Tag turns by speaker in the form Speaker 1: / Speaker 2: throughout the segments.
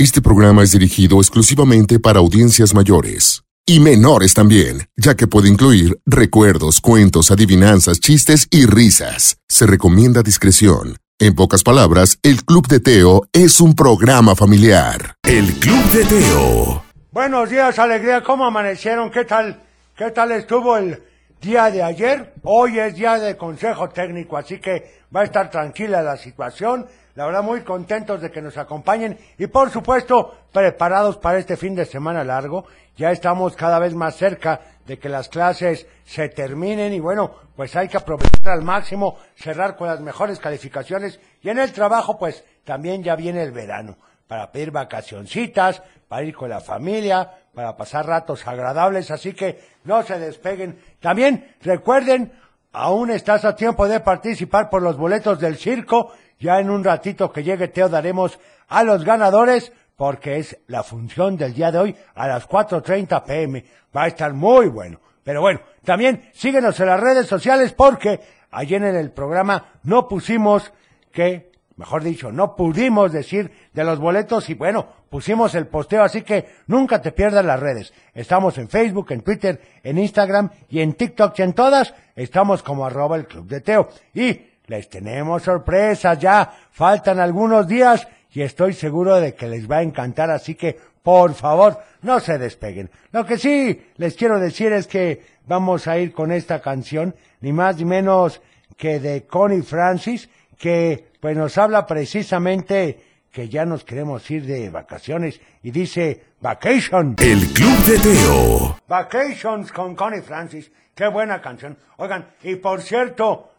Speaker 1: Este programa es dirigido exclusivamente para audiencias mayores y menores también, ya que puede incluir recuerdos, cuentos, adivinanzas, chistes y risas. Se recomienda discreción. En pocas palabras, el Club de Teo es un programa familiar. El Club de Teo.
Speaker 2: Buenos días, alegría. ¿Cómo amanecieron? ¿Qué tal? ¿Qué tal estuvo el día de ayer? Hoy es día de consejo técnico, así que va a estar tranquila la situación. La verdad, muy contentos de que nos acompañen y, por supuesto, preparados para este fin de semana largo. Ya estamos cada vez más cerca de que las clases se terminen y, bueno, pues hay que aprovechar al máximo, cerrar con las mejores calificaciones y en el trabajo, pues también ya viene el verano para pedir vacacioncitas, para ir con la familia, para pasar ratos agradables, así que no se despeguen. También recuerden, aún estás a tiempo de participar por los boletos del circo ya en un ratito que llegue Teo daremos a los ganadores porque es la función del día de hoy a las 4.30 pm. Va a estar muy bueno. Pero bueno, también síguenos en las redes sociales porque ayer en el programa no pusimos que, mejor dicho, no pudimos decir de los boletos y bueno, pusimos el posteo, así que nunca te pierdas las redes. Estamos en Facebook, en Twitter, en Instagram y en TikTok y en todas estamos como arroba el Club de Teo. Y les tenemos sorpresas ya, faltan algunos días y estoy seguro de que les va a encantar, así que por favor no se despeguen. Lo que sí les quiero decir es que vamos a ir con esta canción, ni más ni menos que de Connie Francis, que pues nos habla precisamente que ya nos queremos ir de vacaciones y dice Vacation.
Speaker 1: El Club de Teo.
Speaker 2: Vacations con Connie Francis. Qué buena canción. Oigan, y por cierto,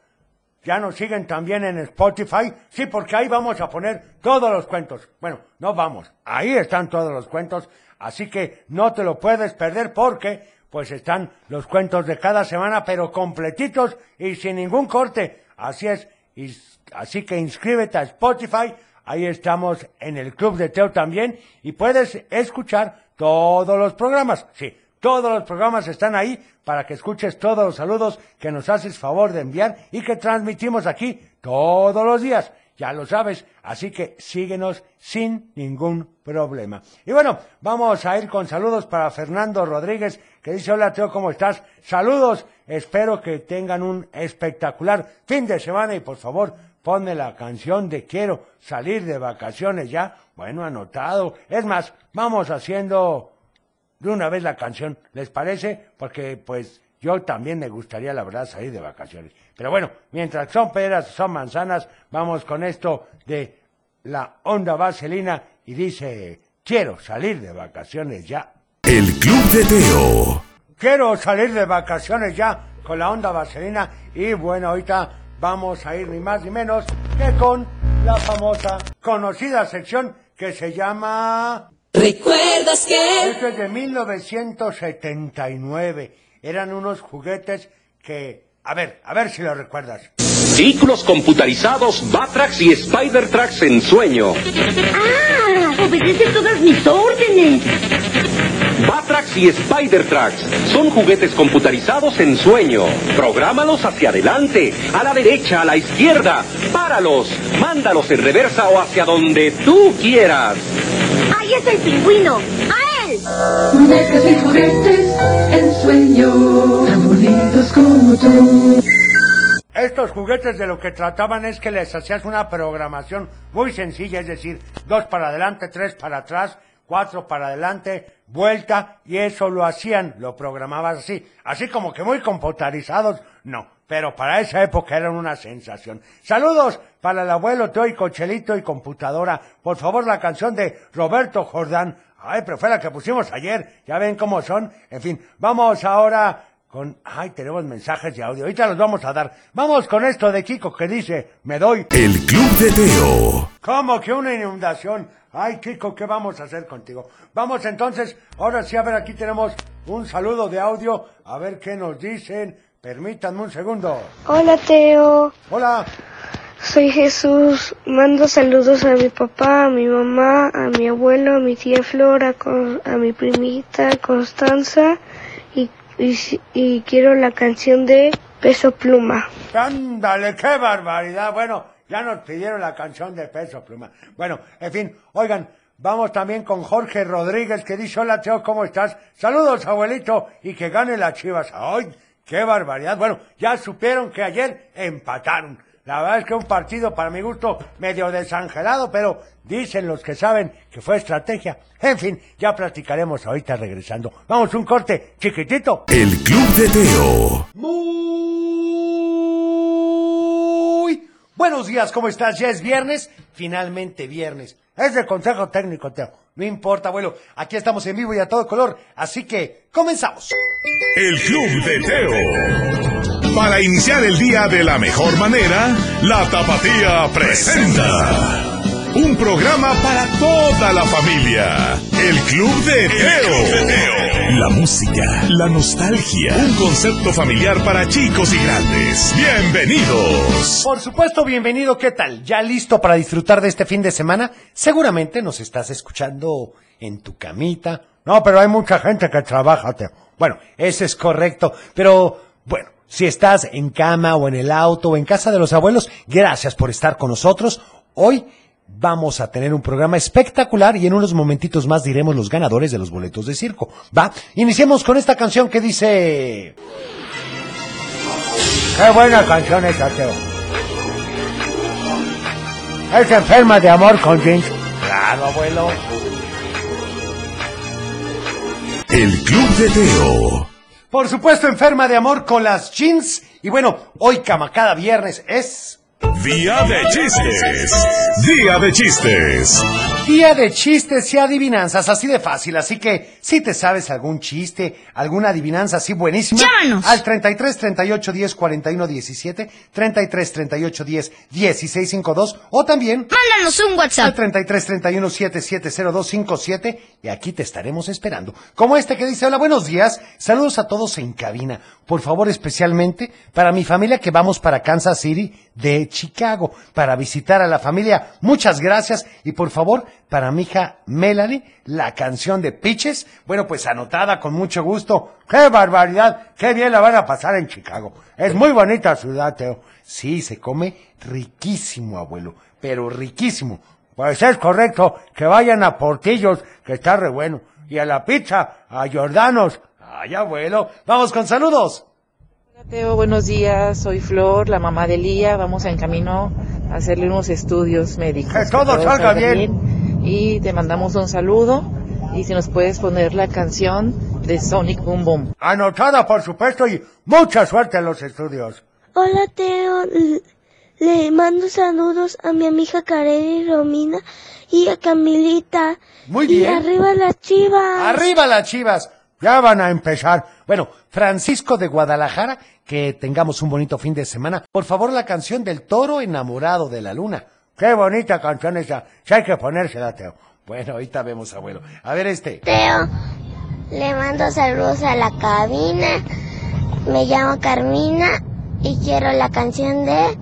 Speaker 2: ya nos siguen también en Spotify. Sí, porque ahí vamos a poner todos los cuentos. Bueno, no vamos. Ahí están todos los cuentos. Así que no te lo puedes perder porque pues están los cuentos de cada semana, pero completitos y sin ningún corte. Así es. Y, así que inscríbete a Spotify. Ahí estamos en el Club de Teo también y puedes escuchar todos los programas. Sí, todos los programas están ahí para que escuches todos los saludos que nos haces favor de enviar y que transmitimos aquí todos los días. Ya lo sabes, así que síguenos sin ningún problema. Y bueno, vamos a ir con saludos para Fernando Rodríguez, que dice, hola Teo, ¿cómo estás? Saludos, espero que tengan un espectacular fin de semana y por favor, ponme la canción de quiero salir de vacaciones ya. Bueno, anotado. Es más, vamos haciendo de una vez la canción, ¿les parece? Porque pues yo también me gustaría, la verdad, salir de vacaciones. Pero bueno, mientras son peras, son manzanas, vamos con esto de la onda vaselina y dice, quiero salir de vacaciones ya.
Speaker 1: El Club de Teo.
Speaker 2: Quiero salir de vacaciones ya con la onda vaselina y bueno, ahorita vamos a ir ni más ni menos que con la famosa, conocida sección que se llama
Speaker 3: ¿Recuerdas que?
Speaker 2: Esto es de 1979. Eran unos juguetes que... A ver, a ver si lo recuerdas.
Speaker 4: Vehículos computarizados Batrax y Spider-Trax en sueño.
Speaker 3: ¡Ah! Obedece todas mis órdenes.
Speaker 4: Batrax y Spider-Trax son juguetes computarizados en sueño. Prográmalos hacia adelante, a la derecha, a la izquierda. Páralos, mándalos en reversa o hacia donde tú quieras.
Speaker 3: ¡Ahí es el pingüino! ¡A él!
Speaker 5: Deja mis juguetes en sueño, tan bonitos como tú.
Speaker 2: Estos juguetes de lo que trataban es que les hacías una programación muy sencilla, es decir, dos para adelante, tres para atrás, cuatro para adelante, vuelta, y eso lo hacían, lo programabas así, así como que muy computarizados, no, pero para esa época eran una sensación. Saludos para el abuelo Teo y Cochelito y computadora, por favor la canción de Roberto Jordán, ay, pero fue la que pusimos ayer, ya ven cómo son, en fin, vamos ahora con, ay, tenemos mensajes de audio, ahorita los vamos a dar, vamos con esto de Kiko que dice, me doy
Speaker 1: El Club de Teo.
Speaker 2: ¿Cómo que una inundación? Ay, Kiko, ¿qué vamos a hacer contigo? Vamos entonces, ahora sí, a ver, aquí tenemos un saludo de audio, a ver qué nos dicen. Permítanme un segundo.
Speaker 6: Hola Teo,
Speaker 2: Hola,
Speaker 6: soy Jesús. Mando saludos a mi papá, a mi mamá, a mi abuelo, a mi tía Flora, a mi primita Constanza y, y, quiero la canción de Peso Pluma.
Speaker 2: ándale, qué barbaridad. Bueno, ya nos pidieron la canción de Peso Pluma. Bueno, en fin, oigan,
Speaker 7: Vamos también con Jorge Rodríguez que dice, hola Teo, ¿cómo estás? Saludos, abuelito, y que gane las chivas. ¡Ay, qué barbaridad! Bueno, ya supieron que ayer empataron. La verdad es que un partido, para mi gusto, medio desangelado, pero dicen los que saben que fue estrategia. En fin, ya platicaremos ahorita regresando. Vamos, un corte chiquitito.
Speaker 8: El Club de Teo.
Speaker 7: Muy buenos días, ¿cómo estás? Ya es viernes, finalmente viernes. Es el consejo técnico, Teo. No importa, abuelo, aquí estamos en vivo y a todo color, así que comenzamos.
Speaker 8: El Club de Teo. Para iniciar el día de la mejor manera, la Tapatía presenta. Un programa para toda la familia. El Club de Teo. La música, la nostalgia. Un concepto familiar para chicos y grandes. Bienvenidos.
Speaker 7: Por supuesto, bienvenido, ¿qué tal? ¿Ya listo para disfrutar de este fin de semana? Seguramente nos estás escuchando en tu camita. No, pero hay mucha gente que trabaja, Teo. Bueno, eso es correcto, pero bueno, si estás en cama o en el auto o en casa de los abuelos, gracias por estar con nosotros. Hoy vamos a tener un programa espectacular y en unos momentitos más diremos los ganadores de los boletos de circo. ¿Va? Iniciemos con esta canción que dice... Qué buena canción esa, Teo. Es enferma de amor con Jinx. Claro, abuelo.
Speaker 8: El Club de Teo.
Speaker 7: Por supuesto, enferma de amor con las jeans. Y bueno, hoy, cama cada viernes, es
Speaker 8: Día de chistes. Día de chistes.
Speaker 7: día de chistes y adivinanzas, así de fácil. Así que, si te sabes algún chiste, alguna adivinanza así buenísima,
Speaker 3: Llámanos.
Speaker 7: al 33 38 10 41 17, 33 38 10 16 52, o también
Speaker 3: Mándanos un
Speaker 7: al
Speaker 3: WhatsApp.
Speaker 7: 33 31 7702 57 y aquí te estaremos esperando. Como este que dice, hola, buenos días, saludos a todos en cabina. Por favor, especialmente para mi familia que vamos para Kansas City de Chicago para visitar a la familia. Muchas gracias y por favor, para mi hija Melanie, la canción de Pitches, bueno, pues anotada con mucho gusto. ¡Qué barbaridad! ¡Qué bien la van a pasar en Chicago! Es muy bonita ciudad, Teo. Sí, se come riquísimo, abuelo, pero riquísimo. Pues es correcto que vayan a Portillos, que está re bueno. Y a la pizza, a Jordanos. Ay, abuelo. Vamos con saludos.
Speaker 9: Hola, Teo, buenos días. Soy Flor, la mamá de Lía. Vamos en camino a hacerle unos estudios médicos.
Speaker 7: Que todo salga bien.
Speaker 9: Y te mandamos un saludo. Y si nos puedes poner la canción de Sonic Boom Boom.
Speaker 7: Anotada, por supuesto, y mucha suerte en los estudios.
Speaker 10: Hola Teo, le mando saludos a mi amiga Kareli Romina y a Camilita.
Speaker 7: Muy
Speaker 10: Y
Speaker 7: bien.
Speaker 10: arriba las chivas.
Speaker 7: Arriba las chivas. Ya van a empezar. Bueno, Francisco de Guadalajara, que tengamos un bonito fin de semana. Por favor, la canción del toro enamorado de la luna. Qué bonita canción esa. Si hay que ponérsela, Teo. Bueno, ahorita vemos, abuelo. A ver este.
Speaker 10: Teo, le mando saludos a la cabina. Me llamo Carmina y quiero la canción de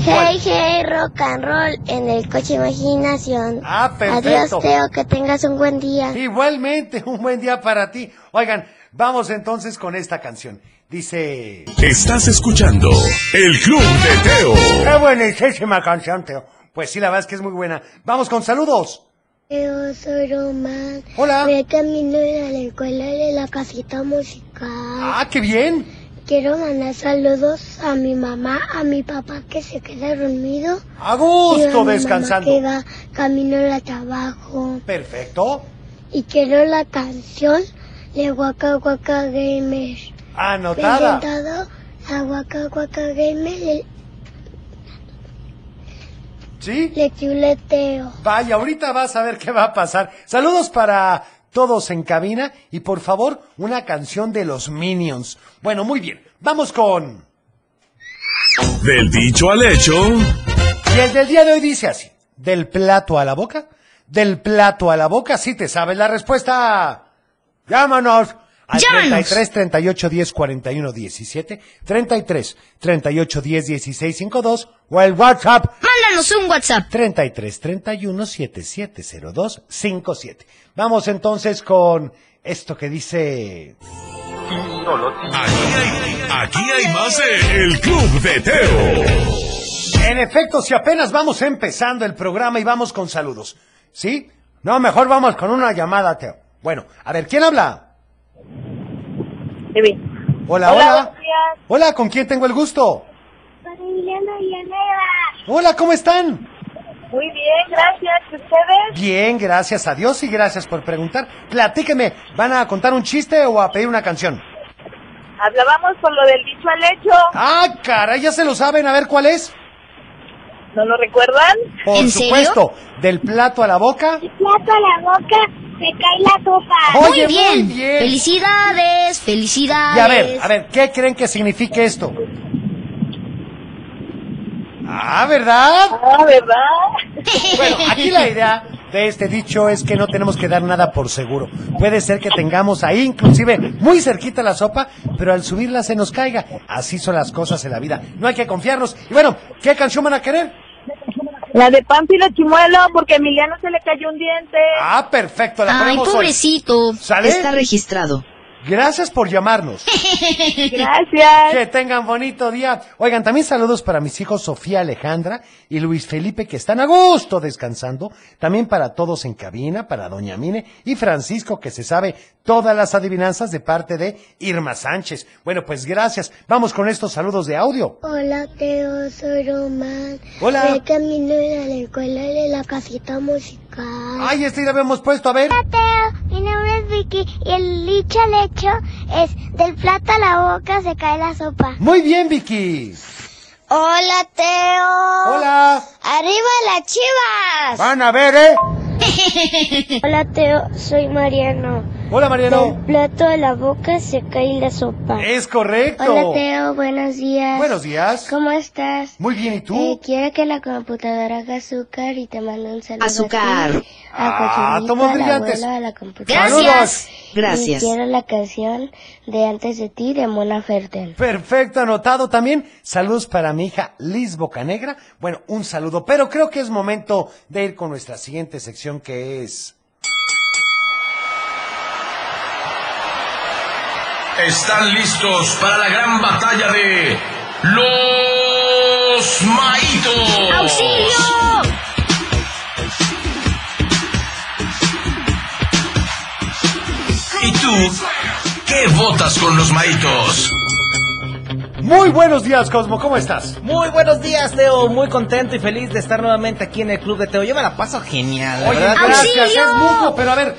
Speaker 10: Hey Hey Rock and Roll en el coche Imaginación.
Speaker 7: Ah,
Speaker 10: Adiós
Speaker 7: perfecto.
Speaker 10: Teo, que tengas un buen día.
Speaker 7: Igualmente, un buen día para ti. Oigan, vamos entonces con esta canción. Dice...
Speaker 8: Estás escuchando El Club de Teo.
Speaker 7: ¡Qué buenísima canción, Teo! Pues sí, la verdad es que es muy buena. Vamos con saludos.
Speaker 10: Yo soy Román.
Speaker 7: Hola.
Speaker 10: Voy camino a la escuela de la casita musical.
Speaker 7: ¡Ah, qué bien!
Speaker 10: Quiero mandar saludos a mi mamá, a mi papá que se queda dormido.
Speaker 7: A gusto
Speaker 10: mi
Speaker 7: descansando.
Speaker 10: mamá que va camino al trabajo.
Speaker 7: Perfecto.
Speaker 10: Y quiero la canción de Waka Waka Gamer.
Speaker 7: Anotada.
Speaker 10: Presentado a Waka Waka Gamer el
Speaker 7: ¿Sí?
Speaker 10: lechuleteo.
Speaker 7: Vaya, ahorita vas a ver qué va a pasar. Saludos para todos en cabina y por favor, una canción de los Minions. Bueno, muy bien. Vamos con...
Speaker 8: Del dicho al hecho.
Speaker 7: Y el del día de hoy dice así. Del plato a la boca. Del plato a la boca. Si te sabes la respuesta. Llámanos. Al
Speaker 3: Llámanos.
Speaker 7: 33 38 10 41 17, 33 38 10 16 52 o el WhatsApp
Speaker 3: Mándanos un WhatsApp.
Speaker 7: 33 31 7702 57. Vamos entonces con esto que dice.
Speaker 8: Aquí hay, aquí hay más de El Club de Teo.
Speaker 7: En efecto, si apenas vamos empezando el programa y vamos con saludos. ¿Sí? No, mejor vamos con una llamada, Teo. Bueno, a ver, ¿quién habla? Hola,
Speaker 11: Hola,
Speaker 7: hola. ¿con quién tengo el gusto?
Speaker 6: Con Emiliano Villanueva.
Speaker 7: Hola, ¿cómo están?
Speaker 11: Muy bien, gracias. ¿Y ¿Ustedes?
Speaker 7: Bien, gracias a Dios y gracias por preguntar. Platíqueme, ¿van a contar un chiste o a pedir una canción?
Speaker 11: Hablábamos con lo del dicho al hecho.
Speaker 7: Ah, caray, ya se lo saben, a ver cuál es.
Speaker 11: ¿No lo recuerdan?
Speaker 7: Por
Speaker 3: ¿En serio?
Speaker 7: supuesto, del plato a la boca.
Speaker 6: Plato a la boca, se cae la sopa.
Speaker 7: Oye,
Speaker 3: muy bien.
Speaker 7: muy bien.
Speaker 3: Felicidades, felicidades.
Speaker 7: Y a ver, a ver, ¿qué creen que signifique esto? Ah, ¿verdad?
Speaker 11: Ah, ¿verdad?
Speaker 7: Bueno, aquí la idea de este dicho es que no tenemos que dar nada por seguro. Puede ser que tengamos ahí inclusive muy cerquita la sopa, pero al subirla se nos caiga. Así son las cosas en la vida. No hay que confiarnos. Y bueno, ¿qué canción van a querer?
Speaker 11: La de Pánfilo Chimuelo, porque a Emiliano se le cayó un diente.
Speaker 7: Ah, perfecto, la
Speaker 3: Ay,
Speaker 7: ponemos hoy.
Speaker 3: pobrecito.
Speaker 7: ¿Sale?
Speaker 3: Está registrado.
Speaker 7: Gracias por llamarnos.
Speaker 11: Gracias.
Speaker 7: Que tengan bonito día. Oigan, también saludos para mis hijos Sofía Alejandra y Luis Felipe que están a gusto descansando. También para todos en cabina, para Doña Mine y Francisco que se sabe todas las adivinanzas de parte de Irma Sánchez. Bueno, pues gracias. Vamos con estos saludos de audio.
Speaker 6: Hola, Teo, soy Román.
Speaker 7: Hola.
Speaker 6: Camino a la escuela de la casita musical.
Speaker 7: Ay, este ya lo habíamos puesto, a ver.
Speaker 6: Hola, Teo. Mi nombre es Vicky y el dicho al hecho es del plato a la boca se cae la sopa.
Speaker 7: Muy bien, Vicky.
Speaker 6: Hola, Teo.
Speaker 7: Hola.
Speaker 6: ¡Arriba las chivas!
Speaker 7: Van a ver, ¿eh?
Speaker 6: Hola, Teo. Soy Mariano.
Speaker 7: Hola, Mariano.
Speaker 6: Del plato a la boca se cae la sopa.
Speaker 7: Es correcto.
Speaker 6: Hola, Teo. Buenos días.
Speaker 7: Buenos días.
Speaker 6: ¿Cómo estás?
Speaker 7: Muy bien, ¿y
Speaker 6: Eh,
Speaker 7: tú?
Speaker 6: quiero que la computadora haga azúcar y te mando un saludo.
Speaker 3: Azúcar.
Speaker 6: A, ti, a
Speaker 7: Ah, tomos brillantes.
Speaker 6: a la computadora.
Speaker 3: Gracias.
Speaker 6: Y
Speaker 3: Gracias.
Speaker 6: quiero la canción de Antes de ti de Mona Fertel.
Speaker 7: Perfecto, anotado también. Saludos para mi hija Liz Bocanegra. Bueno, un saludo, pero creo que es momento de ir con nuestra siguiente sección que es...
Speaker 12: Están listos para la gran batalla de los maitos.
Speaker 3: ¡Auxilio!
Speaker 12: ¿Y tú qué votas con los maitos?
Speaker 7: Muy buenos días, Cosmo, ¿cómo estás?
Speaker 13: Muy buenos días, Teo. Muy contento y feliz de estar nuevamente aquí en el club de Teo. Yo me la paso genial, la
Speaker 7: Oye,
Speaker 13: ¿verdad?
Speaker 7: gracias,
Speaker 3: ¡Auxilio!
Speaker 7: es mutuo, pero a ver,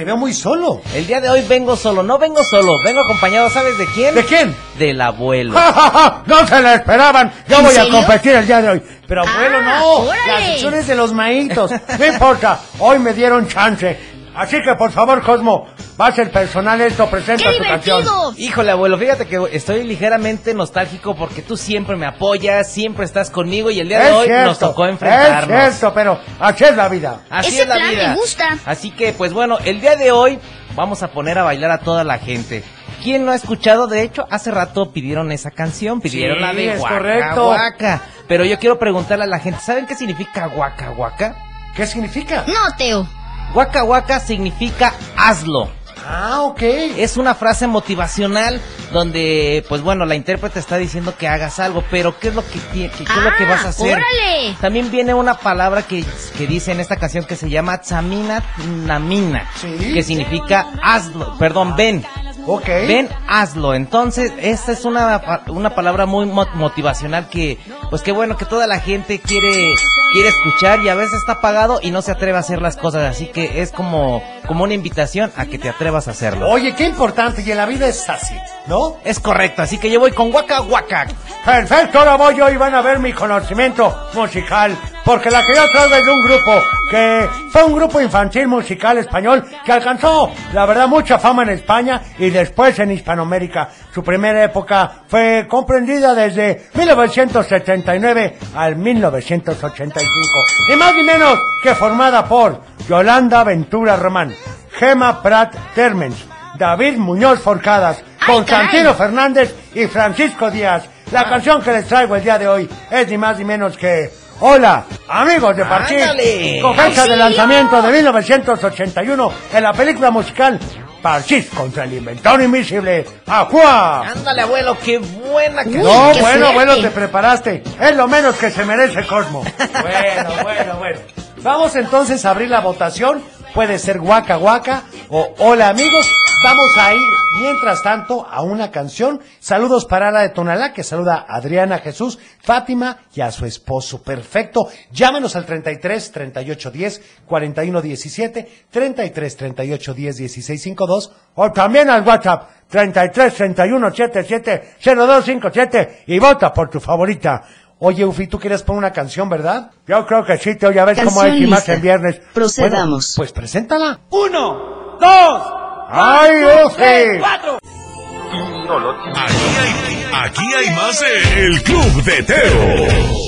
Speaker 7: te veo muy solo.
Speaker 13: El día de hoy vengo solo. No vengo solo, vengo acompañado, ¿sabes de quién?
Speaker 7: ¿De quién?
Speaker 13: Del abuelo.
Speaker 7: ¡Ja, ja, ja! No se la esperaban. Yo
Speaker 3: ¿En
Speaker 7: voy a
Speaker 3: serio?
Speaker 7: competir el día de hoy. Pero
Speaker 3: Ah,
Speaker 7: bueno, no.
Speaker 3: órale.
Speaker 7: Las secciones de los maitos. No importa. Hoy me dieron chance. Así que, por favor, Cosmo, va a ser personal esto. Presenta
Speaker 3: ¡Qué
Speaker 7: tu canción.
Speaker 13: Híjole, abuelo, fíjate que estoy ligeramente nostálgico porque tú siempre me apoyas, siempre estás conmigo y el día de
Speaker 7: Es
Speaker 13: hoy
Speaker 7: cierto,
Speaker 13: nos tocó
Speaker 7: Es
Speaker 13: enfrentarnos.
Speaker 7: cierto, pero así es la vida.
Speaker 13: Así
Speaker 3: Ese
Speaker 13: es la
Speaker 3: plan me
Speaker 13: vida.
Speaker 3: gusta.
Speaker 13: Así que, pues bueno, el día de hoy vamos a poner a bailar a toda la gente. ¿Quién no ha escuchado? De hecho, hace rato pidieron esa canción, pidieron
Speaker 7: Sí,
Speaker 13: la de
Speaker 7: es
Speaker 13: Guaca
Speaker 7: correcto.
Speaker 13: Guaca. Pero yo quiero preguntarle a la gente, ¿saben qué significa Guaca Guaca?
Speaker 7: ¿Qué significa?
Speaker 3: No, Teo.
Speaker 13: Guaca Guaca significa hazlo.
Speaker 7: Ah, ok.
Speaker 13: Es una frase motivacional donde, pues bueno, la intérprete está diciendo que hagas algo, pero ¿qué es lo que, que- qué es lo que
Speaker 3: Ah,
Speaker 13: vas a hacer?
Speaker 3: órale.
Speaker 13: También viene una palabra que, que dice en esta canción que se llama Tsamina Namina,
Speaker 7: Sí.
Speaker 13: que significa hazlo, perdón, ven.
Speaker 7: Ok.
Speaker 13: Ven, hazlo. Entonces, esta es una, pa- una palabra muy mo- motivacional que, pues qué bueno que toda la gente quiere, quiere escuchar y a veces está apagado y no se atreve a hacer las cosas. Así que es como, como una invitación a que te atrevas a hacerlo.
Speaker 7: Oye, qué importante. Y en la vida es así, ¿no?
Speaker 13: Es correcto, así que yo voy con Waka Waka.
Speaker 7: Perfecto, ahora voy yo y van a ver mi conocimiento musical. Porque la que yo traigo es de un grupo que fue un grupo infantil musical español que alcanzó, la verdad, mucha fama en España y después en Hispanoamérica. Su primera época fue comprendida desde 1979 al 1985. Ni más ni menos que formada por Yolanda Ventura Román, Gema Prat Termens, David Muñoz Forcadas,
Speaker 3: ¡Ay,
Speaker 7: Constantino! Fernández y Francisco Díaz. La canción que les traigo el día de hoy es ni más ni menos que Hola, amigos de Parchís, con fecha de lanzamiento de 1981 en la película musical
Speaker 2: Parchís contra el inventor invisible. ¡Ajua!
Speaker 13: Ándale, abuelo, qué buena canción.
Speaker 2: No,
Speaker 13: Qué
Speaker 2: bueno,
Speaker 13: suerte.
Speaker 2: bueno, te preparaste. Es lo menos que se merece Cosmo.
Speaker 7: Bueno, bueno, bueno. Vamos entonces a abrir la votación. Puede ser Guaca Guaca o Hola amigos. Vamos a ir, mientras tanto, a una canción. Saludos para la de Tonalá, que saluda a Adriana Jesús, Fátima y a su esposo. Perfecto. Llámenos al 33 38 10 41 17, 33 38 10 16 52
Speaker 2: O también al WhatsApp 33 31 77 0257 y vota por tu favorita.
Speaker 7: Oye, Ufi, tú querías poner una canción, ¿verdad?
Speaker 2: Yo creo que sí, Teo, ya ves cómo hay
Speaker 14: Canción
Speaker 2: más en viernes.
Speaker 14: Procedamos.
Speaker 7: Bueno, pues preséntala.
Speaker 2: Uno, dos, ¡ay, Ufi!
Speaker 8: Aquí hay, aquí hay más de El Club de Teo.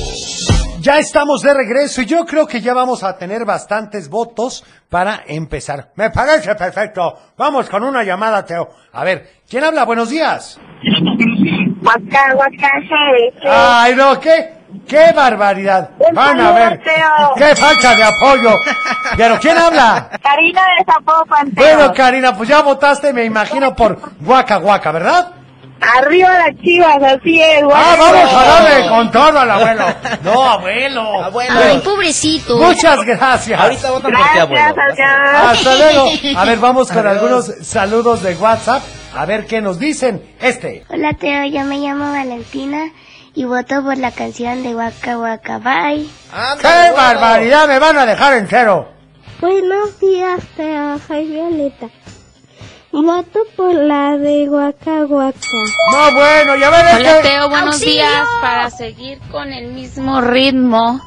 Speaker 7: Ya estamos de regreso y yo creo que ya vamos a tener bastantes votos para empezar.
Speaker 2: Me parece perfecto. Vamos con una llamada, Teo.
Speaker 7: A ver, ¿quién habla? Buenos días.
Speaker 11: Guaca, guaca,
Speaker 2: Ay, no, ¿qué? ¡Qué barbaridad! Van a ver. ¡Qué falta de apoyo!
Speaker 7: Pero ¿quién habla?
Speaker 11: Karina de Zapopan.
Speaker 7: Bueno, Karina, pues ya votaste, me imagino, por Guaca Guaca, ¿verdad?
Speaker 11: Arriba las chivas, así es, guaca.
Speaker 2: ¡Ah, vamos a darle con todo al abuelo!
Speaker 7: No, abuelo.
Speaker 13: Abuelo.
Speaker 3: Ay, pobrecito.
Speaker 2: Muchas gracias.
Speaker 13: Ahorita votan por ti, abuelo.
Speaker 2: Hasta luego.
Speaker 7: A ver, vamos con
Speaker 13: Adiós.
Speaker 7: algunos saludos de WhatsApp. A ver qué nos dicen. Este.
Speaker 6: Hola Teo, yo me llamo Valentina y voto por la canción de Waka Waka Bye.
Speaker 2: ¡Qué
Speaker 13: abuelo.
Speaker 2: barbaridad! ¡Me van a dejar entero!
Speaker 6: Buenos días Teo, soy Violeta. Voto por la de Waka Waka.
Speaker 2: No, bueno, ya ves
Speaker 15: Hola
Speaker 2: que...
Speaker 15: Teo, buenos días. Para seguir con el mismo ritmo,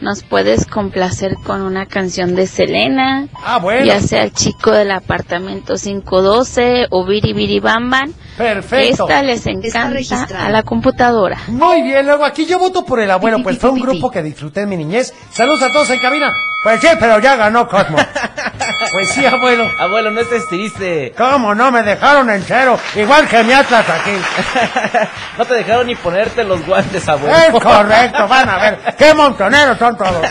Speaker 15: nos puedes complacer con una canción de Selena,
Speaker 2: Ah, bueno.
Speaker 15: ya sea el chico del apartamento 512 o Biri Biri Bam Bam.
Speaker 2: Perfecto.
Speaker 15: Esta les encanta a la computadora.
Speaker 7: Muy bien, luego aquí yo voto por el abuelo, pues fue un grupo que disfruté en mi niñez. Saludos a todos en cabina.
Speaker 2: Pues sí, pero ya ganó Cosmo.
Speaker 7: Pues sí, abuelo.
Speaker 13: Abuelo, no estés triste.
Speaker 2: ¿Cómo no? Me dejaron entero. Igual que mi Atlas aquí.
Speaker 13: no te dejaron ni ponerte los guantes, abuelo.
Speaker 2: Es correcto, van a ver. ¡Qué montoneros son todos!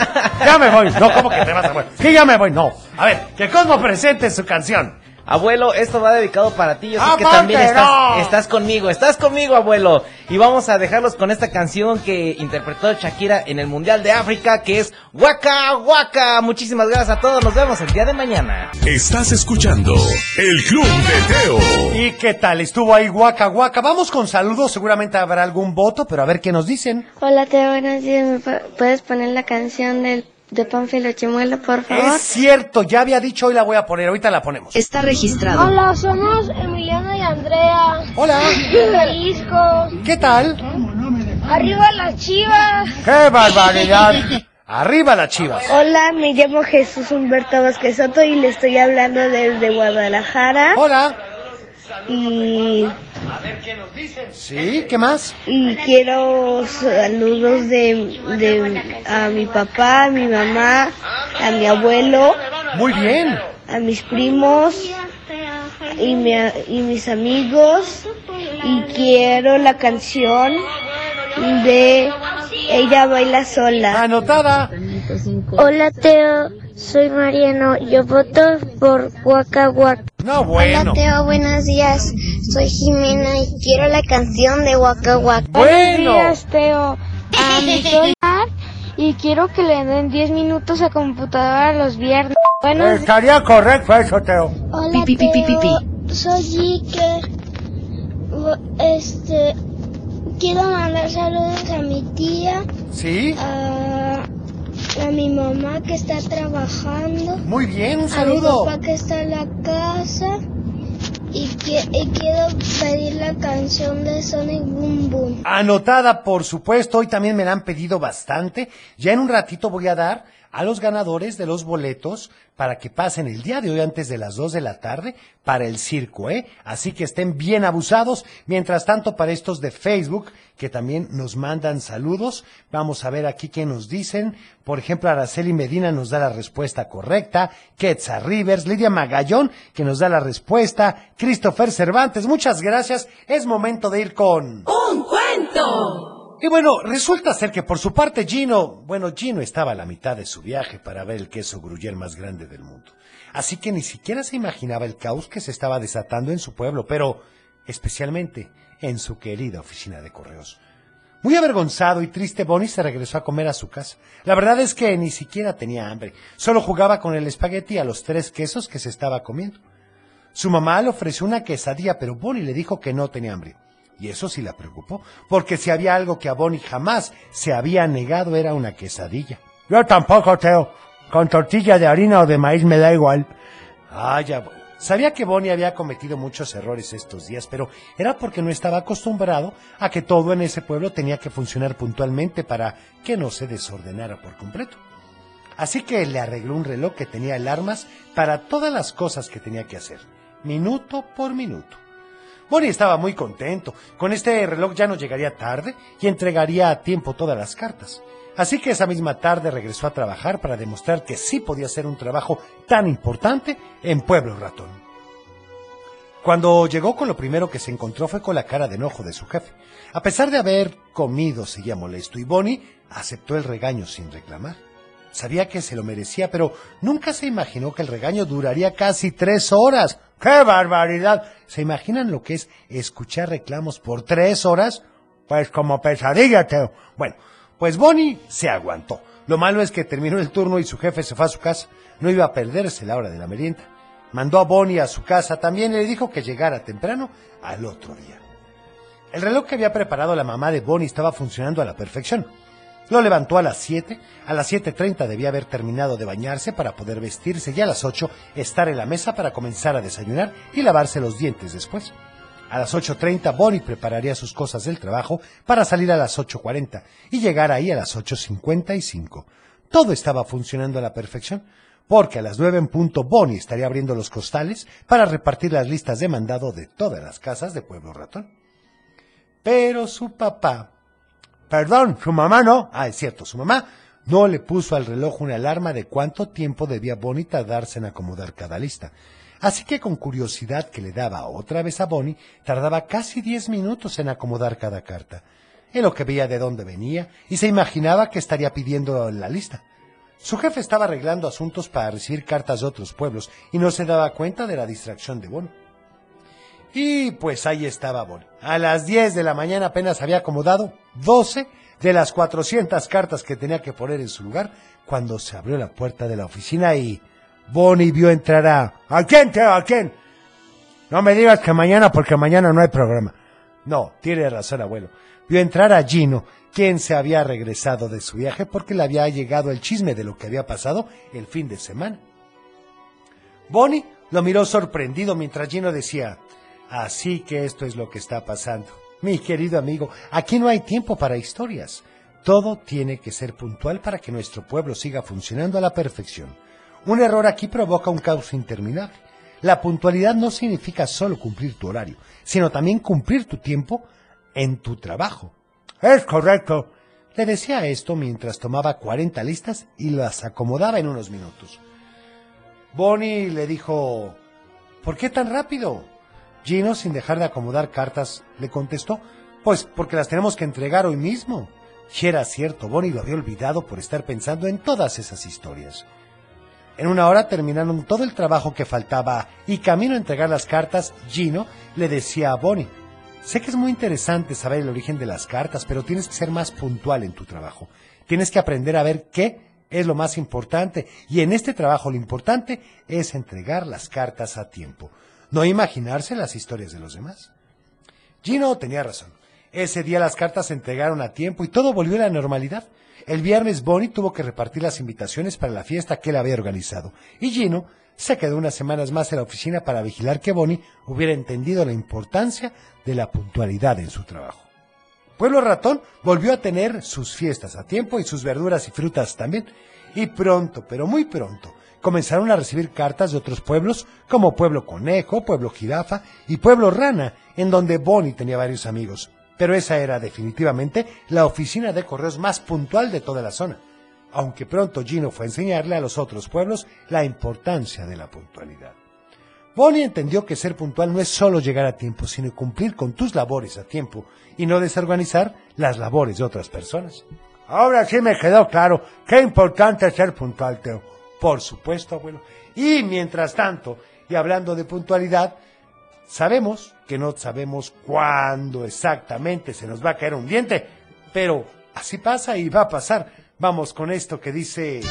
Speaker 2: Ya me voy.
Speaker 7: No, ¿cómo que te vas, abuelo?
Speaker 2: Sí, ya me voy. No.
Speaker 7: A ver, que Cosmo presente su canción.
Speaker 13: Abuelo, esto va dedicado para ti. Yo sé que
Speaker 2: ¡Aparte,
Speaker 13: también estás, estás conmigo. Estás conmigo, abuelo. Y vamos a dejarlos con esta canción que interpretó Shakira en el Mundial de África, que es Waka Waka. Muchísimas gracias a todos. Nos vemos el día de mañana.
Speaker 8: Estás escuchando El Club de Teo.
Speaker 7: ¿Y qué tal? Estuvo ahí Guaca Guaca. Vamos con saludos. Seguramente habrá algún voto, pero a ver qué nos dicen.
Speaker 6: Hola Teo, buenos días. ¿Me pu- puedes poner la canción del, de Pánfilo Chimuelo, por favor?
Speaker 7: Es cierto, ya había dicho, hoy la voy a poner. Ahorita la ponemos.
Speaker 14: Está registrado.
Speaker 6: Hola, somos Emiliano y Andrea.
Speaker 7: Hola.
Speaker 6: Jalisco.
Speaker 7: ¿Qué tal?
Speaker 6: Arriba las chivas.
Speaker 2: ¡Qué barbaridad!
Speaker 7: Arriba las chivas.
Speaker 6: Hola, me llamo Jesús Humberto Vázquez Soto y le estoy hablando desde Guadalajara.
Speaker 7: Hola.
Speaker 6: Y,
Speaker 7: ¿Sí? ¿Qué más?
Speaker 6: y quiero saludos de, de a mi papá, a mi mamá, a mi abuelo,
Speaker 7: Muy bien.
Speaker 6: a mis primos y, mi- y mis amigos. Y quiero la canción de Ella baila sola.
Speaker 7: Anotada.
Speaker 6: Hola Teo, soy Mariano. Yo voto por Waka Waka.
Speaker 7: No, bueno.
Speaker 6: Hola Teo, buenos días. Soy Jimena y quiero la canción de Waka Waka.
Speaker 7: Bueno.
Speaker 6: Buenos días Teo. A mi solar y quiero que le den 10 minutos a computadora los viernes. Buenos
Speaker 2: Estaría correcto eso, Teo.
Speaker 6: Hola
Speaker 14: Pi, pi, pi, pi, pi.
Speaker 6: Teo. Soy Ike. Este quiero mandar saludos a mi tía,
Speaker 7: ¿Sí?
Speaker 6: a, a mi mamá que está trabajando.
Speaker 7: Muy bien, un
Speaker 6: A mi
Speaker 7: saludo.
Speaker 6: papá que está en la casa y, qui- y quiero pedir la canción de Sonic Boom Boom.
Speaker 7: Anotada, por supuesto. Hoy también me la han pedido bastante. Ya en un ratito voy a dar a los ganadores de los boletos para que pasen el día de hoy antes de las 2 de la tarde para el circo, ¿eh? Así que estén bien abusados. Mientras tanto, para estos de Facebook, que también nos mandan saludos, vamos a ver aquí qué nos dicen. Por ejemplo, Araceli Medina nos da la respuesta correcta. Quetzal Rivers, Lidia Magallón, que nos da la respuesta. Christopher Cervantes, muchas gracias. Es momento de ir con...
Speaker 5: ¡Un cuento!
Speaker 7: Y bueno, resulta ser que por su parte Gino, bueno, Gino estaba a la mitad de su viaje para ver el queso gruyer más grande del mundo. Así que ni siquiera se imaginaba el caos que se estaba desatando en su pueblo, pero especialmente en su querida oficina de correos. Muy avergonzado y triste, Bonnie se regresó a comer a su casa. La verdad es que ni siquiera tenía hambre, solo jugaba con el espagueti a los tres quesos que se estaba comiendo. Su mamá le ofreció una quesadilla, pero Bonnie le dijo que no tenía hambre. Y eso sí la preocupó, porque si había algo que a Bonnie jamás se había negado era una quesadilla.
Speaker 2: Yo tampoco, Teo. Con tortilla de harina o de maíz me da igual.
Speaker 7: Ah, ya voy. Sabía que Bonnie había cometido muchos errores estos días, pero era porque no estaba acostumbrado a que todo en ese pueblo tenía que funcionar puntualmente para que no se desordenara por completo. Así que le arregló un reloj que tenía alarmas para todas las cosas que tenía que hacer, minuto por minuto. Bonnie estaba muy contento. Con este reloj ya no llegaría tarde y entregaría a tiempo todas las cartas. Así que esa misma tarde regresó a trabajar para demostrar que sí podía hacer un trabajo tan importante en Pueblo Ratón. Cuando llegó con lo primero que se encontró fue con la cara de enojo de su jefe. A pesar de haber comido, seguía molesto y Bonnie aceptó el regaño sin reclamar. Sabía que se lo merecía, pero nunca se imaginó que el regaño duraría casi tres horas.
Speaker 2: ¡Qué barbaridad!
Speaker 7: ¿Se imaginan lo que es escuchar reclamos por tres horas?
Speaker 2: Pues como pesadilla, Teo.
Speaker 7: Bueno, pues Bonnie se aguantó. Lo malo es que terminó el turno y su jefe se fue a su casa. No iba a perderse la hora de la merienda. Mandó a Bonnie a su casa también y le dijo que llegara temprano al otro día. El reloj que había preparado la mamá de Bonnie estaba funcionando a la perfección. Lo levantó a las 7, a las 7.30 debía haber terminado de bañarse para poder vestirse y a las 8 estar en la mesa para comenzar a desayunar y lavarse los dientes después. A las 8.30 Bonnie prepararía sus cosas del trabajo para salir a las 8.40 y llegar ahí a las 8.55. Todo estaba funcionando a la perfección, porque a las 9 en punto Bonnie estaría abriendo los costales para repartir las listas de mandado de todas las casas de Pueblo Ratón. Pero su papá
Speaker 2: Perdón, su mamá no.
Speaker 7: Ah, es cierto, su mamá no le puso al reloj una alarma de cuánto tiempo debía Bonnie tardarse en acomodar cada lista. Así que con curiosidad que le daba otra vez a Bonnie, tardaba casi diez minutos en acomodar cada carta. En lo que veía de dónde venía y se imaginaba que estaría pidiendo la lista. Su jefe estaba arreglando asuntos para recibir cartas de otros pueblos y no se daba cuenta de la distracción de Bonnie. Y pues ahí estaba Bonnie. A las 10 de la mañana apenas había acomodado 12 de las 400 cartas que tenía que poner en su lugar cuando se abrió la puerta de la oficina y Bonnie vio entrar a...
Speaker 2: ¿A quién, Teo? ¿A quién? No me digas que mañana porque mañana no hay programa.
Speaker 7: No, tiene razón, abuelo. Vio entrar a Gino, quien se había regresado de su viaje porque le había llegado el chisme de lo que había pasado el fin de semana. Bonnie lo miró sorprendido mientras Gino decía, Así que esto es lo que está pasando. Mi querido amigo, aquí no hay tiempo para historias. Todo tiene que ser puntual para que nuestro pueblo siga funcionando a la perfección. Un error aquí provoca un caos interminable. La puntualidad no significa solo cumplir tu horario, sino también cumplir tu tiempo en tu trabajo.
Speaker 2: Es correcto.
Speaker 7: Le decía esto mientras tomaba 40 listas y las acomodaba en unos minutos. Bonnie le dijo, ¿por qué tan rápido? Gino, sin dejar de acomodar cartas, le contestó, pues porque las tenemos que entregar hoy mismo. Y era cierto, Bonnie lo había olvidado por estar pensando en todas esas historias. En una hora terminaron todo el trabajo que faltaba y camino a entregar las cartas, Gino le decía a Bonnie, sé que es muy interesante saber el origen de las cartas, pero tienes que ser más puntual en tu trabajo. Tienes que aprender a ver qué es lo más importante y en este trabajo lo importante es entregar las cartas a tiempo no imaginarse las historias de los demás. Gino tenía razón. Ese día las cartas se entregaron a tiempo y todo volvió a la normalidad. El viernes Bonnie tuvo que repartir las invitaciones para la fiesta que él había organizado y Gino se quedó unas semanas más en la oficina para vigilar que Bonnie hubiera entendido la importancia de la puntualidad en su trabajo. Pueblo Ratón volvió a tener sus fiestas a tiempo y sus verduras y frutas también. Y pronto, pero muy pronto, comenzaron a recibir cartas de otros pueblos como Pueblo Conejo, Pueblo Jirafa y Pueblo Rana, en donde Bonnie tenía varios amigos. Pero esa era definitivamente la oficina de correos más puntual de toda la zona, aunque pronto Gino fue a enseñarle a los otros pueblos la importancia de la puntualidad. Bonnie entendió que ser puntual no es solo llegar a tiempo, sino cumplir con tus labores a tiempo y no desorganizar las labores de otras personas.
Speaker 2: Ahora sí me quedó claro qué importante es ser puntual, Teo.
Speaker 7: Por supuesto, abuelo. Y mientras tanto, y hablando de puntualidad, sabemos que no sabemos cuándo exactamente se nos va a caer un diente, pero así pasa y va a pasar. Vamos con esto que dice...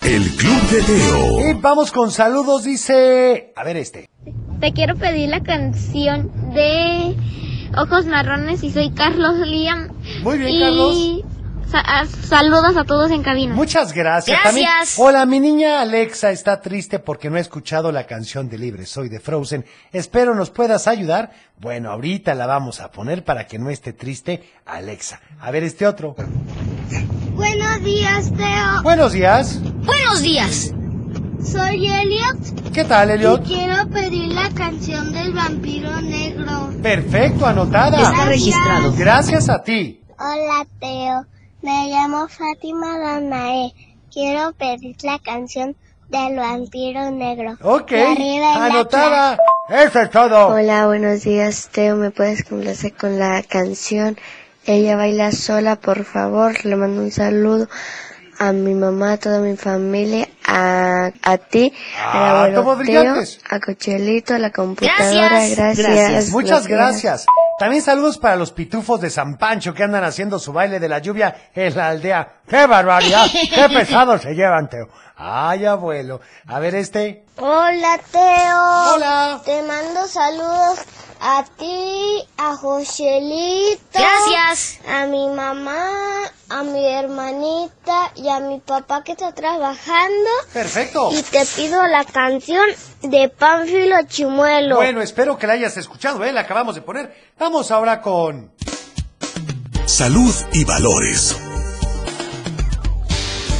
Speaker 8: El Club de Teo.
Speaker 7: Y vamos con saludos, dice... A ver este.
Speaker 14: Te quiero pedir la canción de Ojos Marrones y soy Carlos Liam.
Speaker 7: Muy bien,
Speaker 14: y
Speaker 7: Carlos.
Speaker 14: Sa- a- saludos a todos en cabina.
Speaker 7: Muchas gracias.
Speaker 14: Gracias.
Speaker 7: También- hola, mi niña Alexa está triste porque no ha escuchado la canción de Libre Soy de Frozen. Espero nos puedas ayudar. Bueno, ahorita la vamos a poner para que no esté triste Alexa. A ver este otro.
Speaker 14: Buenos días, Teo.
Speaker 7: Buenos días.
Speaker 14: Buenos días. Soy Elliot.
Speaker 7: ¿Qué tal, Elliot?
Speaker 14: Y quiero pedir la canción del vampiro negro.
Speaker 7: Perfecto, anotada.
Speaker 14: Está registrado.
Speaker 7: Gracias a ti.
Speaker 14: Hola, Teo. Me llamo Fátima Danae. Quiero pedir la canción del vampiro negro.
Speaker 7: Ok,
Speaker 14: la
Speaker 7: anotada.
Speaker 2: Eso es todo.
Speaker 6: Hola, buenos días, Teo. ¿Me puedes complacer con la canción Ella baila sola, por favor? Le mando un saludo a mi mamá, a toda mi familia, a, a ti,
Speaker 7: Ah,
Speaker 6: Teo,
Speaker 7: brillantes.
Speaker 6: a Cochelito, a la computadora. Gracias.
Speaker 7: Muchas
Speaker 6: Gracias.
Speaker 7: gracias. También saludos para los pitufos de San Pancho que andan haciendo su baile de la lluvia en la aldea.
Speaker 2: ¡Qué barbaridad! ¡Qué pesado se llevan, Teo!
Speaker 7: Ay, abuelo. A ver este.
Speaker 14: Hola, Teo.
Speaker 7: Hola.
Speaker 14: Te mando saludos a ti, a Joselito.
Speaker 3: Gracias.
Speaker 14: A mi mamá, a mi hermanita y a mi papá que está trabajando.
Speaker 7: Perfecto.
Speaker 14: Y te pido la canción de Pánfilo Chimuelo.
Speaker 7: Bueno, espero que la hayas escuchado, ¿eh? La acabamos de poner. Vamos ahora con...
Speaker 8: Salud y valores.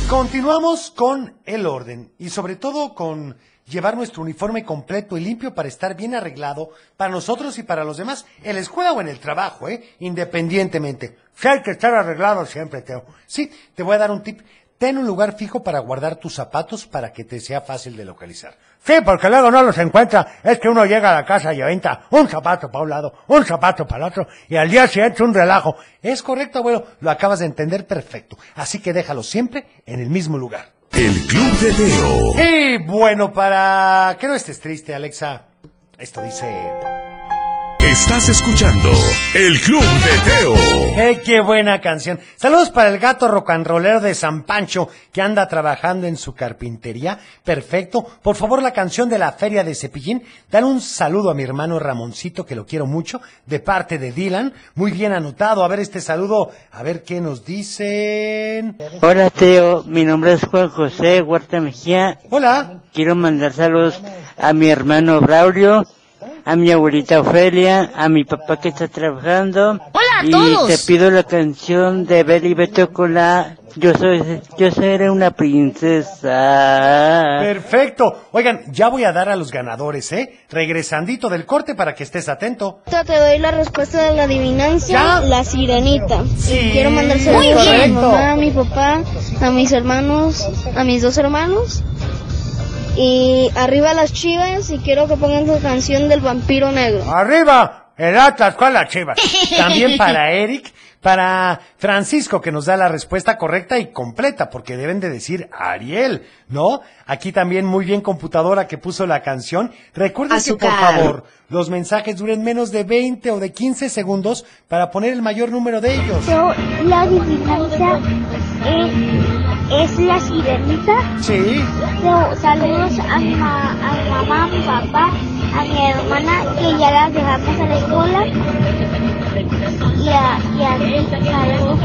Speaker 7: Continuamos con el orden y sobre todo con llevar nuestro uniforme completo y limpio para estar bien arreglado para nosotros y para los demás, en la escuela o en el trabajo, ¿eh? Independientemente.
Speaker 2: Sí hay que estar arreglado siempre, Teo.
Speaker 7: Sí, te voy a dar un tip. Ten un lugar fijo para guardar tus zapatos para que te sea fácil de localizar.
Speaker 2: Sí, porque luego no los encuentra. Es que uno llega a la casa y aventa un zapato para un lado, un zapato para el otro, y al día siguiente un relajo.
Speaker 7: Es correcto, abuelo, lo acabas de entender perfecto. Así que déjalo siempre en el mismo lugar.
Speaker 8: El Club de Teo.
Speaker 7: Y bueno, para que no estés triste, Alexa, esto dice...
Speaker 8: Estás escuchando El Club de Teo.
Speaker 7: ¡Eh, qué buena canción! Saludos para el gato rocanrolero de San Pancho que anda trabajando en su carpintería. Perfecto. Por favor, la canción de la Feria de Cepillín. Dale un saludo a mi hermano Ramoncito, que lo quiero mucho, de parte de Dylan. Muy bien anotado. A ver este saludo, a ver qué nos dicen.
Speaker 16: Hola Teo, mi nombre es Juan José Huerta Mejía.
Speaker 7: Hola.
Speaker 16: Quiero mandar saludos a mi hermano Braulio, a mi abuelita Ofelia, a mi papá que está trabajando.
Speaker 3: Hola a
Speaker 16: y
Speaker 3: todos.
Speaker 16: te pido la canción de Betty Beto con la Yo soy, yo seré una princesa.
Speaker 7: Perfecto. Oigan, ya voy a dar a los ganadores, ¿eh? Regresandito del corte para que estés atento.
Speaker 14: Te doy la respuesta de la adivinanza,
Speaker 7: ¿Ya?
Speaker 14: la sirenita.
Speaker 7: Sí.
Speaker 14: Quiero mandar saludos a mi mamá, a mi papá, a mis hermanos, a mis dos hermanos. Y arriba las chivas y quiero que pongan la canción del vampiro negro.
Speaker 2: ¡Arriba! El Atlas con las chivas.
Speaker 7: También para Eric, para Francisco, que nos da la respuesta correcta y completa, porque deben de decir Ariel, ¿no? Aquí también muy bien computadora que puso la canción. Recuerden que por favor, los mensajes duren menos de 20 o de 15 segundos para poner el mayor número de ellos.
Speaker 14: Yo, la adivinanza es, es la sirenita.
Speaker 7: Sí.
Speaker 14: Yo, saludos a mi, ma- a mi mamá, a mi papá, a mi hermana, que ya las dejamos a la escuela. Y a, y a ti, saludos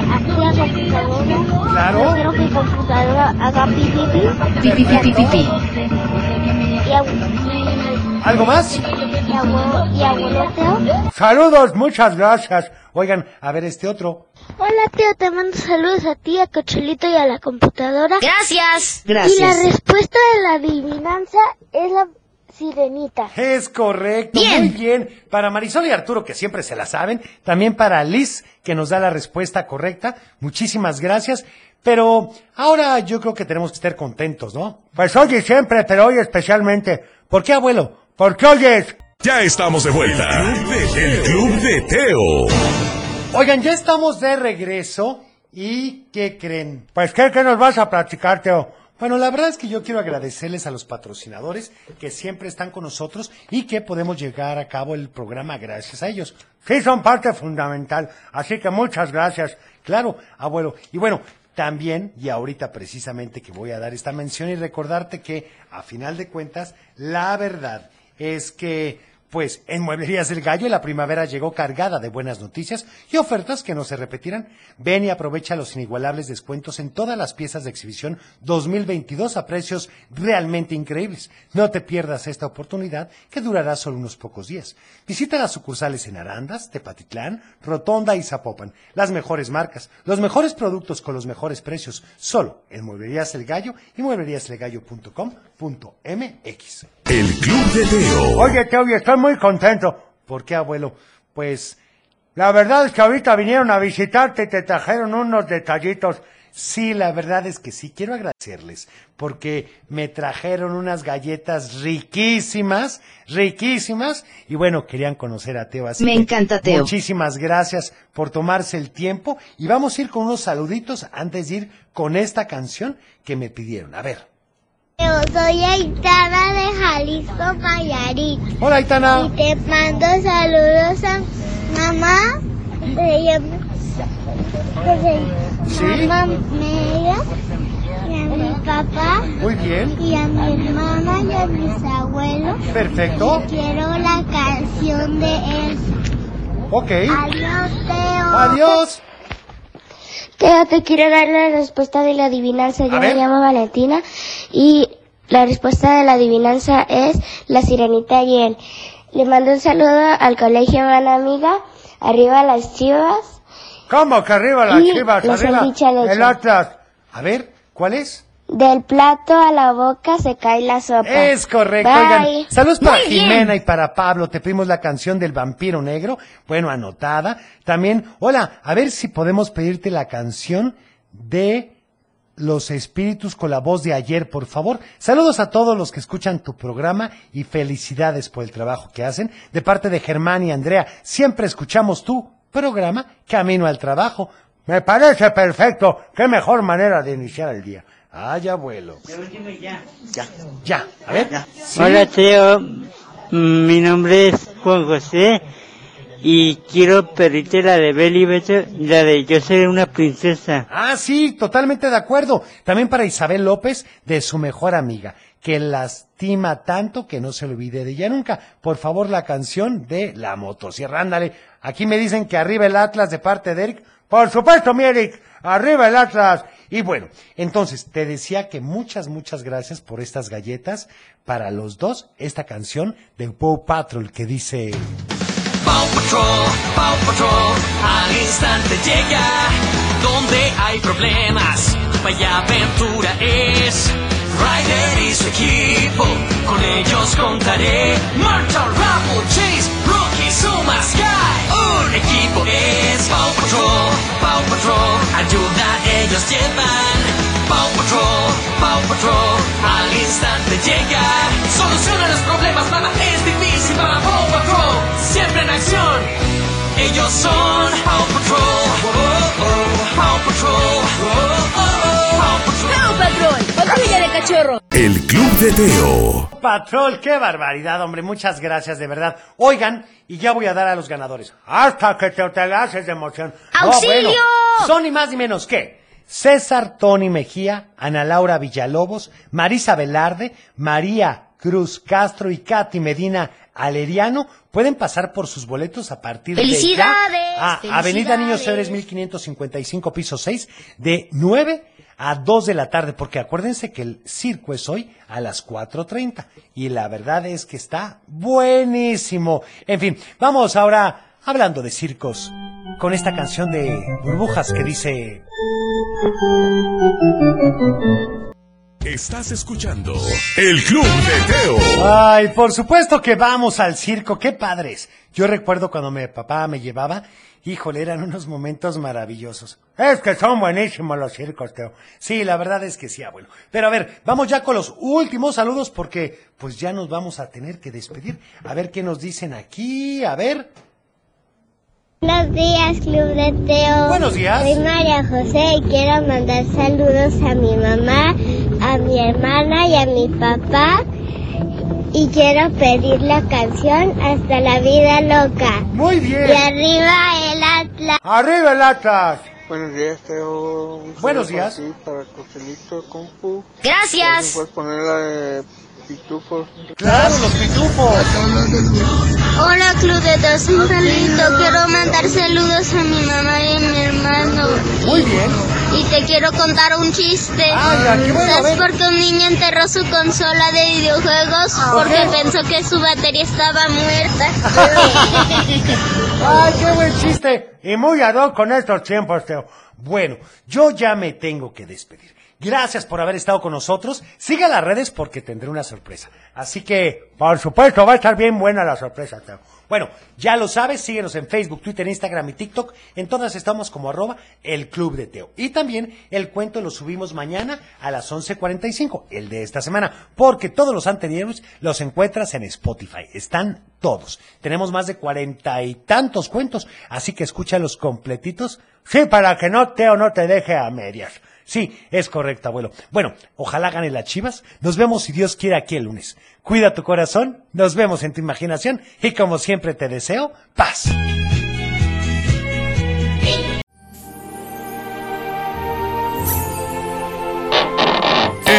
Speaker 14: a ti, a computadora.
Speaker 7: Claro.
Speaker 14: Yo quiero que computadora haga pipi
Speaker 3: Pi, pi, pi, pi, pi, pi.
Speaker 14: Y, a- y,
Speaker 7: ¿Algo más?
Speaker 2: Saludos, muchas gracias.
Speaker 7: Oigan, a ver este otro.
Speaker 14: Hola Teo, te mando saludos a ti, a Cochelito y a la computadora.
Speaker 3: Gracias.
Speaker 14: Y la respuesta de la adivinanza es la sirenita.
Speaker 7: Es correcto,
Speaker 3: Bien.
Speaker 7: muy bien. Para Marisol y Arturo, que siempre se la saben. También para Liz, que nos da la respuesta correcta. Muchísimas gracias. Pero ahora yo creo que tenemos que estar contentos, ¿no?
Speaker 2: Pues oye siempre, pero hoy especialmente.
Speaker 7: ¿Por qué, abuelo?
Speaker 2: Porque oyes.
Speaker 8: Ya estamos de vuelta. El Club de Teo.
Speaker 7: Oigan, ya estamos de regreso. ¿Y qué creen?
Speaker 2: Pues ¿qué, qué nos vas a platicar, Teo?
Speaker 7: Bueno, la verdad es que yo quiero agradecerles a los patrocinadores que siempre están con nosotros y que podemos llegar a cabo el programa gracias a ellos.
Speaker 2: Sí, son parte fundamental. Así que muchas gracias.
Speaker 7: Claro, abuelo. Y bueno, también, y ahorita precisamente que voy a dar esta mención y recordarte que, a final de cuentas, la verdad es que pues en Mueblerías del Gallo la primavera llegó cargada de buenas noticias y ofertas que no se repetirán. Ven y aprovecha los inigualables descuentos en todas las piezas de exhibición 2022 a precios realmente increíbles. No te pierdas esta oportunidad que durará solo unos pocos días. Visita las sucursales en Arandas, Tepatitlán, Rotonda y Zapopan. Las mejores marcas, los mejores productos con los mejores precios, solo en Mueblerías del Gallo y muebleríaselgallo.com.mx.
Speaker 8: El Club de Teo.
Speaker 2: Oye, Teo, y estoy muy contento.
Speaker 7: ¿Por qué, abuelo? Pues
Speaker 2: La verdad es que ahorita vinieron a visitarte y te trajeron unos detallitos.
Speaker 7: sí, la verdad es que sí. Quiero agradecerles porque me trajeron unas galletas riquísimas, riquísimas. Y bueno, querían conocer a Teo. Así
Speaker 3: Me
Speaker 7: que
Speaker 3: encanta, Teo.
Speaker 7: Muchísimas gracias por tomarse el tiempo. Y vamos a ir con unos saluditos antes de ir con esta canción que me pidieron. A ver.
Speaker 14: Yo soy Aitana de Jalisco, Nayarit.
Speaker 7: Hola, Aitana.
Speaker 14: Y te mando saludos a mamá. Se llama. se
Speaker 7: ¿Sí?
Speaker 14: llama Mega. Y a mi papá.
Speaker 7: Muy bien.
Speaker 14: Y a mi hermana y a mis abuelos.
Speaker 7: Perfecto.
Speaker 14: Quiero la canción de él.
Speaker 7: Ok.
Speaker 14: Adiós, Teo.
Speaker 7: Adiós.
Speaker 6: Teo, te quiero dar la respuesta de la adivinanza. Yo me llamo Valentina y la respuesta de la adivinanza es la sirenita y él. Le mando un saludo al colegio Mana Amiga. Arriba las chivas.
Speaker 2: ¿Cómo que arriba las
Speaker 6: Y
Speaker 2: chivas? Arriba el Atlas.
Speaker 7: A ver, ¿cuál es?
Speaker 6: Del plato a la boca se cae la sopa.
Speaker 7: Es correcto.
Speaker 6: Bye.
Speaker 7: Oigan, saludos para
Speaker 6: Muy bien.
Speaker 7: Jimena y para Pablo. Te pedimos la canción del vampiro negro. Bueno, anotada. También, hola, a ver si podemos pedirte la canción de los espíritus con la voz de ayer, por favor. Saludos a todos los que escuchan tu programa y felicidades por el trabajo que hacen. De parte de Germán y Andrea, siempre escuchamos tu programa Camino al Trabajo.
Speaker 2: Me parece perfecto. Qué mejor manera de iniciar el día.
Speaker 7: Ay, abuelo. Ya, a ver. Sí.
Speaker 16: Hola Teo, mi nombre es Juan José y quiero pedirte la de Beli Beto y la de Yo seré una princesa.
Speaker 7: Ah, sí, totalmente de acuerdo. También para Isabel López, de su mejor amiga, que lastima tanto que no se olvide de ella nunca. Por favor, la canción de La Motosierra. Ándale, aquí me dicen que arriba el Atlas de parte de Eric.
Speaker 2: Por supuesto, mi Eric. Arriba el Atlas.
Speaker 7: Y bueno, entonces te decía que muchas, muchas gracias por estas galletas. Para los dos, esta canción de Paw Patrol que dice...
Speaker 12: Paw Patrol, Paw Patrol, al instante llega. Donde hay problemas, vaya aventura es. Ryder y su equipo, con ellos contaré. Marta, Rubble, Chase, Rocky, Zuma, Sky. Un equipo es Paw Patrol, Paw Patrol, ayuda ellos llevan. Paw Patrol, Paw Patrol, al instante llega. Soluciona los problemas, nada es difícil para Paw Patrol. Siempre en acción, ellos son Paw Patrol. Oh, oh, oh. Oh, oh, oh, Paw Patrol.
Speaker 3: ¡Paw Cachorro!
Speaker 8: El Club de Teo.
Speaker 7: Patrol, qué barbaridad, hombre. Muchas gracias, de verdad. Oigan, y ya voy a dar a los ganadores.
Speaker 2: Hasta que te, te haces de emoción.
Speaker 3: ¡Auxilio!
Speaker 7: bueno, son ni más ni menos que César Tony Mejía, Ana Laura Villalobos, Marisa Velarde, María Cruz Castro y Katy Medina Aleriano pueden pasar por sus boletos a partir de
Speaker 3: ¡Felicidades!
Speaker 7: ya a Avenida Niños. Héroes 1555 piso 6 de 9 a 2 de la tarde porque acuérdense que el circo es hoy a las 4.30 y la verdad es que está buenísimo. En fin, vamos ahora hablando de circos con esta canción de burbujas que dice...
Speaker 8: Estás escuchando El Club de Teo.
Speaker 7: Ay, por supuesto que vamos al circo, qué padres. Yo recuerdo cuando mi papá me llevaba, híjole, eran unos momentos maravillosos.
Speaker 2: Es que son buenísimos los circos, Teo.
Speaker 7: Sí, la verdad es que sí, abuelo. Pero a ver, vamos ya con los últimos saludos porque pues ya nos vamos a tener que despedir. A ver qué nos dicen aquí, a ver.
Speaker 14: Buenos días, Club de Teo.
Speaker 7: Buenos días.
Speaker 14: Soy María José y quiero mandar saludos a mi mamá, a mi hermana y a mi papá. Y quiero pedir la canción Hasta la vida loca.
Speaker 2: Muy bien.
Speaker 14: Y arriba el Atlas.
Speaker 2: ¡Arriba el Atlas!
Speaker 17: Buenos días, Teo.
Speaker 7: Buenos días.
Speaker 17: para.
Speaker 15: Gracias.
Speaker 17: ¿Puedes poner la de Pitufos?
Speaker 7: Claro, los pitufos.
Speaker 14: Hola, Club de. Soy Carlito. Quiero mandar saludos a mi mamá y a mi hermano.
Speaker 7: Muy bien.
Speaker 14: Y te quiero contar un chiste.
Speaker 7: Ay, ya, qué bueno,
Speaker 14: ¿Sabes por qué un niño enterró su consola de videojuegos?
Speaker 7: ¿Por
Speaker 14: Porque
Speaker 7: qué?
Speaker 14: pensó que su batería estaba muerta.
Speaker 2: ¡Ay, qué buen chiste! Y muy ad hoc con estos tiempos, Teo.
Speaker 7: Bueno, yo ya me tengo que despedir. Gracias por haber estado con nosotros. Siga las redes porque tendré una sorpresa. Así que,
Speaker 2: Por supuesto, va a estar bien buena la sorpresa,
Speaker 7: bueno, ya lo sabes, síguenos en Facebook, Twitter, Instagram y TikTok. En todas estamos como arroba el Club de Teo. Y también el cuento lo subimos mañana a las 11.45, el de esta semana, porque todos los anteriores los encuentras en Spotify. Están todos. Tenemos más de cuarenta y tantos cuentos, así que escúchalos completitos.
Speaker 2: Sí, para que no, Teo, no te deje a medias.
Speaker 7: Sí, es correcto, abuelo. Bueno, ojalá gane las chivas. Nos vemos si Dios quiere aquí el lunes. Cuida tu corazón, nos vemos en tu imaginación y como siempre te deseo paz.